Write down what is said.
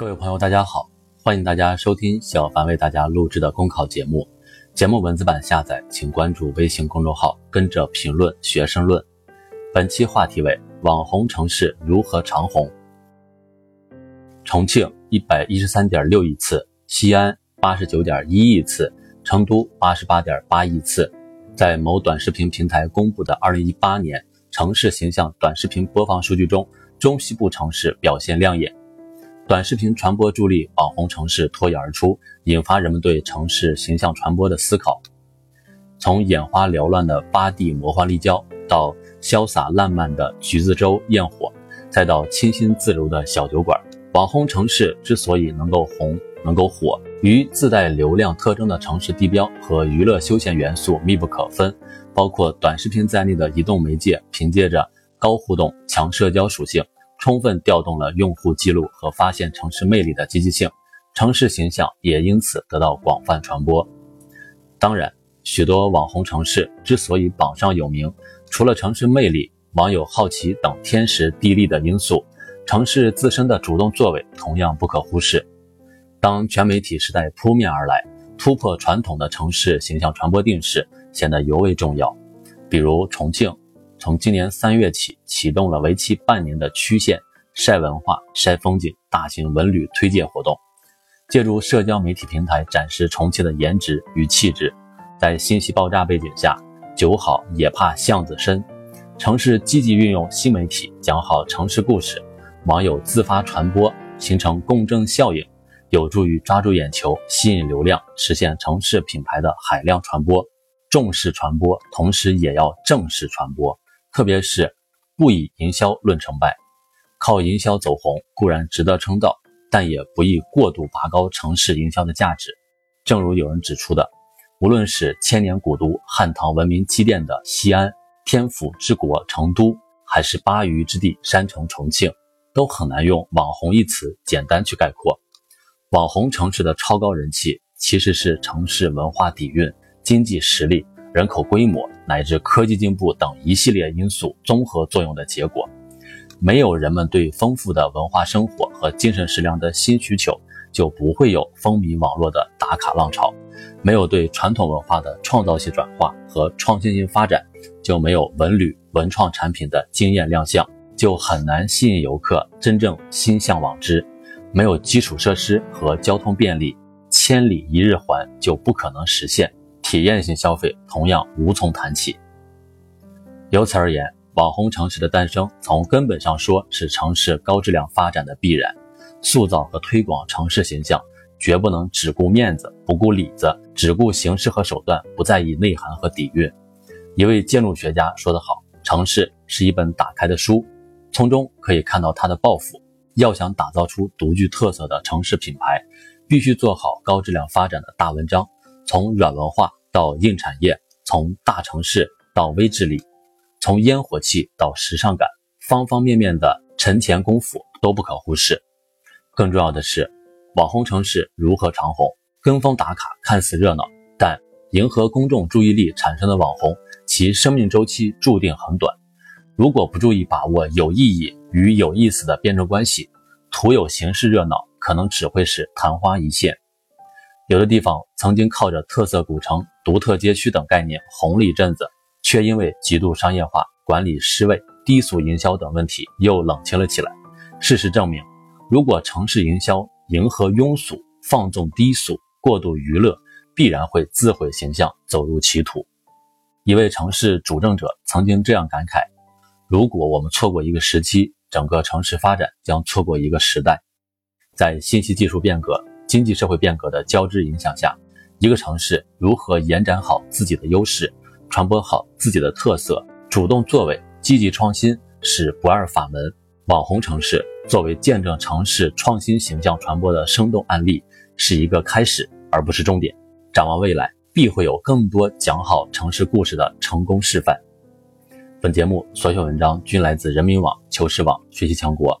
各位朋友，大家好，欢迎大家收听小凡为大家录制的公考节目。节目文字版下载，请关注微信公众号，跟着评论学生论。本期话题为：网红城市如何长红？重庆一百一十三点六亿次，西安八十九点一亿次，成都八十八点八亿次。在某短视频平台公布的二零一八年城市形象短视频播放数据中，中西部城市表现亮眼。短视频传播助力网红城市脱颖而出，引发人们对城市形象传播的思考。从眼花缭乱的八地魔幻立交，到潇洒烂漫的橘子洲焰火，再到清新自如的小酒馆，网红城市之所以能够红、能够火，与自带流量特征的城市地标和娱乐休闲元素密不可分。包括短视频在内的移动媒介，凭借着高互动、强社交属性。充分调动了用户记录和发现城市魅力的积极性，城市形象也因此得到广泛传播。当然，许多网红城市之所以榜上有名，除了城市魅力、网友好奇等天时地利的因素，城市自身的主动作为同样不可忽视。当全媒体时代扑面而来，突破传统的城市形象传播定势显得尤为重要。比如重庆。从今年三月起，启动了为期半年的区县晒文化、晒风景大型文旅推介活动，借助社交媒体平台展示重庆的颜值与气质。在信息爆炸背景下，酒好也怕巷子深，城市积极运用新媒体讲好城市故事，网友自发传播，形成共振效应，有助于抓住眼球、吸引流量，实现城市品牌的海量传播。重视传播，同时也要正视传播。特别是不以营销论成败，靠营销走红固然值得称道，但也不宜过度拔高城市营销的价值。正如有人指出的，无论是千年古都、汉唐文明积淀的西安、天府之国成都，还是巴渝之地山城重庆，都很难用“网红”一词简单去概括。网红城市的超高人气，其实是城市文化底蕴、经济实力。人口规模乃至科技进步等一系列因素综合作用的结果，没有人们对丰富的文化生活和精神食粮的新需求，就不会有风靡网络的打卡浪潮；没有对传统文化的创造性转化和创新性发展，就没有文旅文创产品的惊艳亮相，就很难吸引游客真正心向往之；没有基础设施和交通便利，千里一日环就不可能实现。体验性消费同样无从谈起。由此而言，网红城市的诞生，从根本上说是城市高质量发展的必然。塑造和推广城市形象，绝不能只顾面子不顾里子，只顾形式和手段，不在意内涵和底蕴。一位建筑学家说得好：“城市是一本打开的书，从中可以看到它的抱负。要想打造出独具特色的城市品牌，必须做好高质量发展的大文章，从软文化。”到硬产业，从大城市到微治理，从烟火气到时尚感，方方面面的沉潜功夫都不可忽视。更重要的是，网红城市如何长红？跟风打卡看似热闹，但迎合公众注意力产生的网红，其生命周期注定很短。如果不注意把握有意义与有意思的辩证关系，徒有形式热闹，可能只会是昙花一现。有的地方曾经靠着特色古城、独特街区等概念红了一阵子，却因为极度商业化、管理失位、低俗营销等问题又冷清了起来。事实证明，如果城市营销迎合庸俗、放纵低俗、过度娱乐，必然会自毁形象，走入歧途。一位城市主政者曾经这样感慨：“如果我们错过一个时期，整个城市发展将错过一个时代。”在信息技术变革。经济社会变革的交织影响下，一个城市如何延展好自己的优势，传播好自己的特色，主动作为、积极创新是不二法门。网红城市作为见证城市创新形象传播的生动案例，是一个开始，而不是终点。展望未来，必会有更多讲好城市故事的成功示范。本节目所有文章均来自人民网、求是网、学习强国。